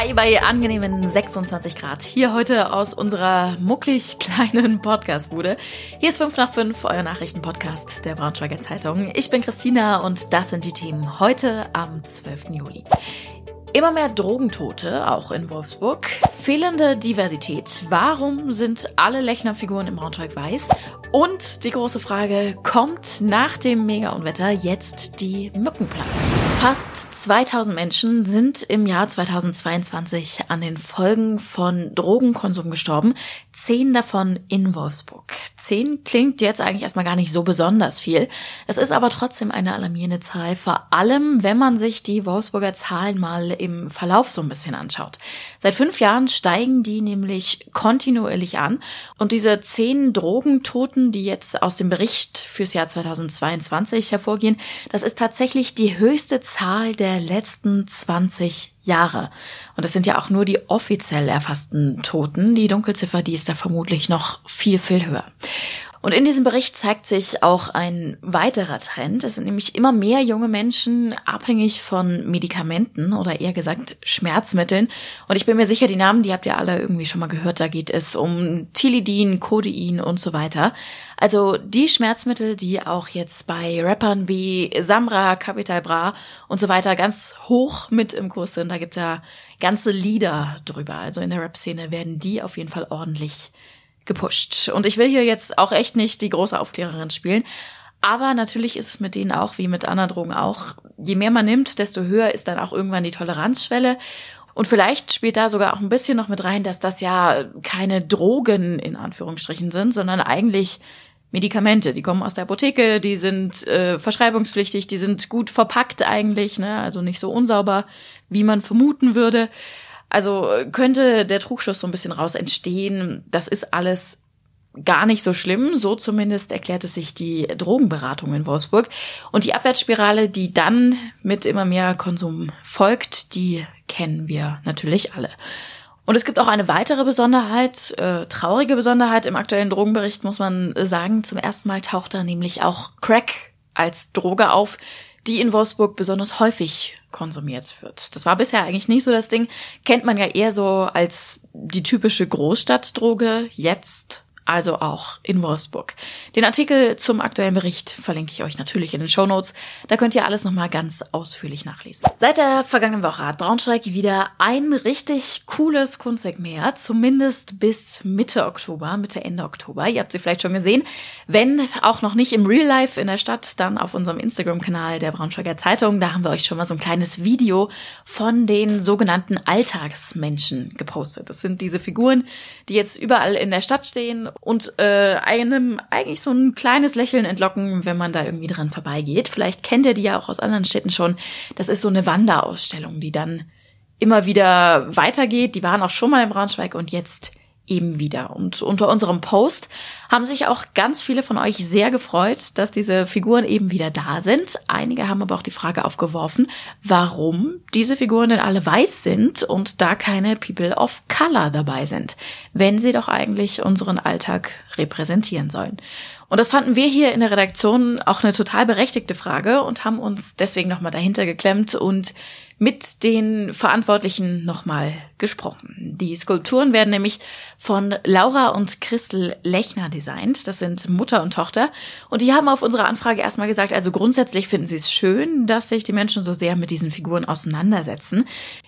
Hi bei angenehmen 26 Grad. Hier heute aus unserer mucklig kleinen Podcastbude. Hier ist 5 nach 5, euer Nachrichtenpodcast der Braunschweiger Zeitung. Ich bin Christina und das sind die Themen heute am 12. Juli. Immer mehr Drogentote, auch in Wolfsburg. Fehlende Diversität. Warum sind alle Lechner-Figuren im Braunschweig weiß? Und die große Frage, kommt nach dem Mega-Unwetter jetzt die Mückenplage? Fast 2000 Menschen sind im Jahr 2022 an den Folgen von Drogenkonsum gestorben. Zehn davon in Wolfsburg. Zehn klingt jetzt eigentlich erstmal gar nicht so besonders viel. Es ist aber trotzdem eine alarmierende Zahl, vor allem wenn man sich die Wolfsburger Zahlen mal im Verlauf so ein bisschen anschaut. Seit fünf Jahren steigen die nämlich kontinuierlich an und diese zehn Drogentoten, die jetzt aus dem Bericht fürs Jahr 2022 hervorgehen, das ist tatsächlich die höchste Zahl der letzten 20 Jahre. Und das sind ja auch nur die offiziell erfassten Toten. Die Dunkelziffer, die ist da vermutlich noch viel, viel höher. Und in diesem Bericht zeigt sich auch ein weiterer Trend. Es sind nämlich immer mehr junge Menschen abhängig von Medikamenten oder eher gesagt Schmerzmitteln. Und ich bin mir sicher, die Namen, die habt ihr alle irgendwie schon mal gehört. Da geht es um Tilidin, Codein und so weiter. Also die Schmerzmittel, die auch jetzt bei Rappern wie Samra, Capital Bra und so weiter ganz hoch mit im Kurs sind. Da gibt ja ganze Lieder drüber. Also in der Rap-Szene werden die auf jeden Fall ordentlich gepusht. Und ich will hier jetzt auch echt nicht die große Aufklärerin spielen. Aber natürlich ist es mit denen auch wie mit anderen Drogen auch. Je mehr man nimmt, desto höher ist dann auch irgendwann die Toleranzschwelle. Und vielleicht spielt da sogar auch ein bisschen noch mit rein, dass das ja keine Drogen in Anführungsstrichen sind, sondern eigentlich Medikamente. Die kommen aus der Apotheke, die sind äh, verschreibungspflichtig, die sind gut verpackt eigentlich, ne? also nicht so unsauber, wie man vermuten würde. Also könnte der Trugschluss so ein bisschen raus entstehen, das ist alles gar nicht so schlimm. So zumindest erklärt es sich die Drogenberatung in Wolfsburg. Und die Abwärtsspirale, die dann mit immer mehr Konsum folgt, die kennen wir natürlich alle. Und es gibt auch eine weitere Besonderheit, äh, traurige Besonderheit im aktuellen Drogenbericht, muss man sagen. Zum ersten Mal taucht da nämlich auch Crack als Droge auf, die in Wolfsburg besonders häufig konsumiert wird. Das war bisher eigentlich nicht so das Ding. Kennt man ja eher so als die typische Großstadtdroge. Jetzt also auch in Wolfsburg. Den Artikel zum aktuellen Bericht verlinke ich euch natürlich in den Show Notes. Da könnt ihr alles nochmal ganz ausführlich nachlesen. Seit der vergangenen Woche hat Braunschweig wieder ein richtig cooles Kunstwerk mehr, zumindest bis Mitte Oktober, Mitte Ende Oktober. Ihr habt sie vielleicht schon gesehen. Wenn auch noch nicht im Real Life in der Stadt, dann auf unserem Instagram-Kanal der Braunschweiger Zeitung. Da haben wir euch schon mal so ein kleines Video von den sogenannten Alltagsmenschen gepostet. Das sind diese Figuren, die jetzt überall in der Stadt stehen und äh, einem eigentlich so ein kleines Lächeln entlocken, wenn man da irgendwie dran vorbeigeht. Vielleicht kennt ihr die ja auch aus anderen Städten schon. Das ist so eine Wanderausstellung, die dann immer wieder weitergeht. Die waren auch schon mal in Braunschweig und jetzt eben wieder. Und unter unserem Post haben sich auch ganz viele von euch sehr gefreut, dass diese Figuren eben wieder da sind. Einige haben aber auch die Frage aufgeworfen, warum diese Figuren denn alle weiß sind und da keine People of Color dabei sind, wenn sie doch eigentlich unseren Alltag repräsentieren sollen. Und das fanden wir hier in der Redaktion auch eine total berechtigte Frage und haben uns deswegen nochmal dahinter geklemmt und mit den Verantwortlichen nochmal gesprochen. Die Skulpturen werden nämlich von Laura und Christel Lechner designt. Das sind Mutter und Tochter. Und die haben auf unsere Anfrage erstmal gesagt, also grundsätzlich finden sie es schön, dass sich die Menschen so sehr mit diesen Figuren auseinandersetzen.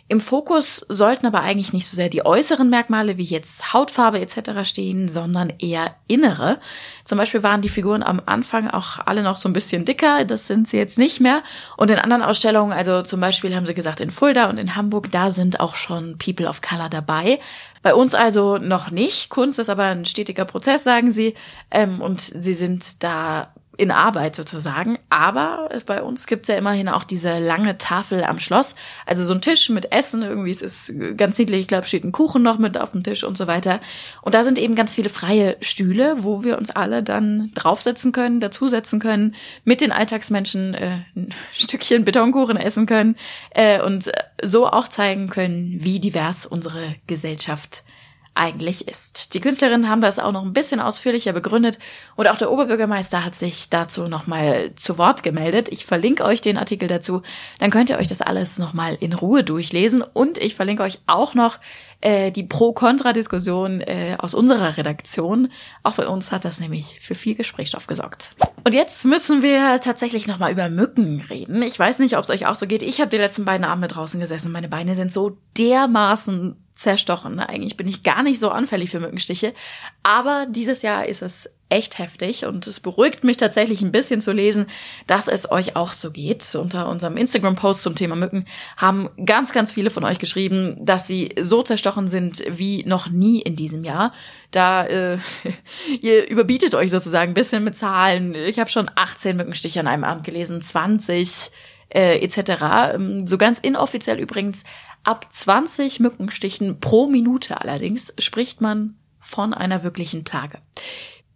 Im Fokus sollten aber eigentlich nicht so sehr die äußeren Merkmale wie jetzt Hautfarbe etc. stehen, sondern eher innere. Zum Beispiel waren die Figuren am Anfang auch alle noch so ein bisschen dicker, das sind sie jetzt nicht mehr. Und in anderen Ausstellungen, also zum Beispiel haben sie gesagt, in Fulda und in Hamburg, da sind auch schon People of Color dabei. Bei uns also noch nicht. Kunst ist aber ein stetiger Prozess, sagen sie. Ähm, und sie sind da in Arbeit sozusagen. Aber bei uns gibt's ja immerhin auch diese lange Tafel am Schloss. Also so ein Tisch mit Essen, irgendwie es ist ganz niedlich, ich glaube, steht ein Kuchen noch mit auf dem Tisch und so weiter. Und da sind eben ganz viele freie Stühle, wo wir uns alle dann draufsetzen können, dazusetzen können, mit den Alltagsmenschen äh, ein Stückchen Betonkuchen essen können äh, und so auch zeigen können, wie divers unsere Gesellschaft eigentlich ist. Die Künstlerinnen haben das auch noch ein bisschen ausführlicher begründet und auch der Oberbürgermeister hat sich dazu nochmal zu Wort gemeldet. Ich verlinke euch den Artikel dazu, dann könnt ihr euch das alles nochmal in Ruhe durchlesen und ich verlinke euch auch noch äh, die Pro-Kontra-Diskussion äh, aus unserer Redaktion. Auch bei uns hat das nämlich für viel Gesprächsstoff gesorgt. Und jetzt müssen wir tatsächlich nochmal über Mücken reden. Ich weiß nicht, ob es euch auch so geht. Ich habe die letzten beiden Abende draußen gesessen meine Beine sind so dermaßen zerstochen. Eigentlich bin ich gar nicht so anfällig für Mückenstiche. Aber dieses Jahr ist es echt heftig und es beruhigt mich tatsächlich ein bisschen zu lesen, dass es euch auch so geht. Unter unserem Instagram-Post zum Thema Mücken haben ganz, ganz viele von euch geschrieben, dass sie so zerstochen sind wie noch nie in diesem Jahr. Da äh, ihr überbietet euch sozusagen ein bisschen mit Zahlen. Ich habe schon 18 Mückenstiche an einem Abend gelesen, 20 äh, etc. Ähm, so ganz inoffiziell übrigens Ab 20 Mückenstichen pro Minute allerdings spricht man von einer wirklichen Plage.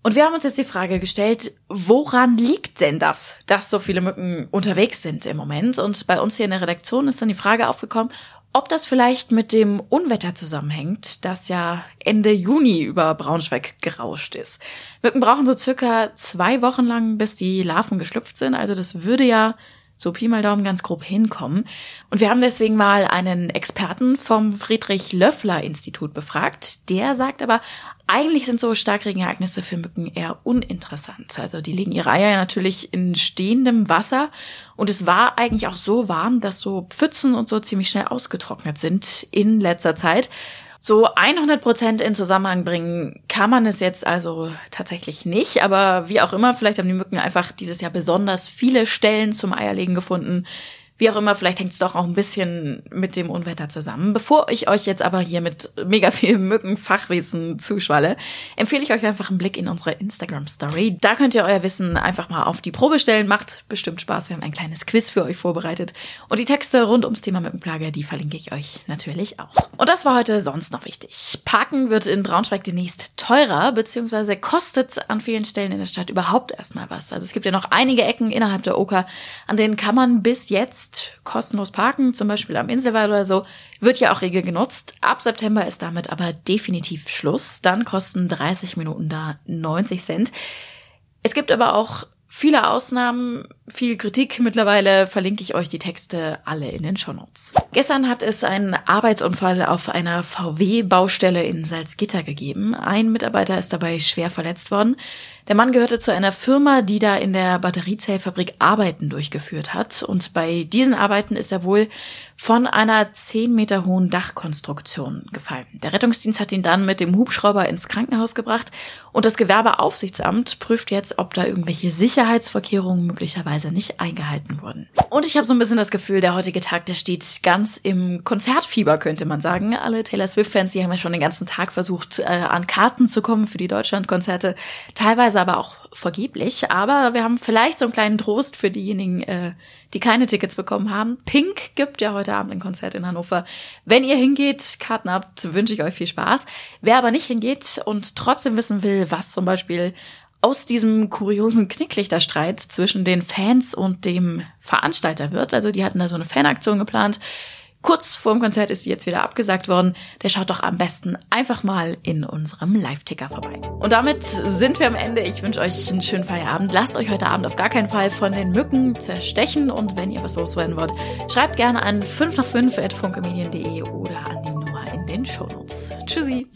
Und wir haben uns jetzt die Frage gestellt, woran liegt denn das, dass so viele Mücken unterwegs sind im Moment? Und bei uns hier in der Redaktion ist dann die Frage aufgekommen, ob das vielleicht mit dem Unwetter zusammenhängt, das ja Ende Juni über Braunschweig gerauscht ist. Mücken brauchen so circa zwei Wochen lang, bis die Larven geschlüpft sind. Also das würde ja so Pi mal Daumen ganz grob hinkommen. Und wir haben deswegen mal einen Experten vom Friedrich Löffler Institut befragt. Der sagt aber, eigentlich sind so Starkregenereignisse für Mücken eher uninteressant. Also die legen ihre Eier natürlich in stehendem Wasser und es war eigentlich auch so warm, dass so Pfützen und so ziemlich schnell ausgetrocknet sind in letzter Zeit. So 100 Prozent in Zusammenhang bringen kann man es jetzt also tatsächlich nicht. Aber wie auch immer, vielleicht haben die Mücken einfach dieses Jahr besonders viele Stellen zum Eierlegen gefunden, wie auch immer, vielleicht hängt es doch auch ein bisschen mit dem Unwetter zusammen. Bevor ich euch jetzt aber hier mit mega viel Mückenfachwissen zuschwalle, empfehle ich euch einfach einen Blick in unsere Instagram-Story. Da könnt ihr euer Wissen einfach mal auf die Probe stellen. Macht bestimmt Spaß. Wir haben ein kleines Quiz für euch vorbereitet. Und die Texte rund ums Thema Mückenplage, die verlinke ich euch natürlich auch. Und das war heute sonst noch wichtig. Parken wird in Braunschweig demnächst teurer, beziehungsweise kostet an vielen Stellen in der Stadt überhaupt erstmal was. Also es gibt ja noch einige Ecken innerhalb der Oker, an denen kann man bis jetzt jetzt kostenlos parken, zum Beispiel am Inselwald oder so, wird ja auch regel genutzt. Ab September ist damit aber definitiv Schluss. Dann kosten 30 Minuten da 90 Cent. Es gibt aber auch Viele Ausnahmen, viel Kritik. Mittlerweile verlinke ich euch die Texte alle in den Shownotes. Gestern hat es einen Arbeitsunfall auf einer VW-Baustelle in Salzgitter gegeben. Ein Mitarbeiter ist dabei schwer verletzt worden. Der Mann gehörte zu einer Firma, die da in der Batteriezellfabrik Arbeiten durchgeführt hat. Und bei diesen Arbeiten ist er wohl von einer zehn Meter hohen Dachkonstruktion gefallen. Der Rettungsdienst hat ihn dann mit dem Hubschrauber ins Krankenhaus gebracht und das Gewerbeaufsichtsamt prüft jetzt, ob da irgendwelche Sicherheitsvorkehrungen möglicherweise nicht eingehalten wurden. Und ich habe so ein bisschen das Gefühl, der heutige Tag, der steht ganz im Konzertfieber, könnte man sagen. Alle Taylor Swift-Fans, die haben ja schon den ganzen Tag versucht, äh, an Karten zu kommen für die Deutschlandkonzerte. Teilweise aber auch vergeblich. Aber wir haben vielleicht so einen kleinen Trost für diejenigen, äh, die keine Tickets bekommen haben. Pink gibt ja heute Abend ein Konzert in Hannover. Wenn ihr hingeht, Karten habt, wünsche ich euch viel Spaß. Wer aber nicht hingeht und trotzdem wissen will, was zum Beispiel aus diesem kuriosen Knicklichterstreit zwischen den Fans und dem Veranstalter wird. Also die hatten da so eine Fanaktion geplant. Kurz vor dem Konzert ist die jetzt wieder abgesagt worden. Der schaut doch am besten einfach mal in unserem Live-Ticker vorbei. Und damit sind wir am Ende. Ich wünsche euch einen schönen Feierabend. Lasst euch heute Abend auf gar keinen Fall von den Mücken zerstechen. Und wenn ihr was loswerden wollt, schreibt gerne an 5 nach 5 at funkemedien.de oder an die Nummer in den Shownotes. Tschüssi!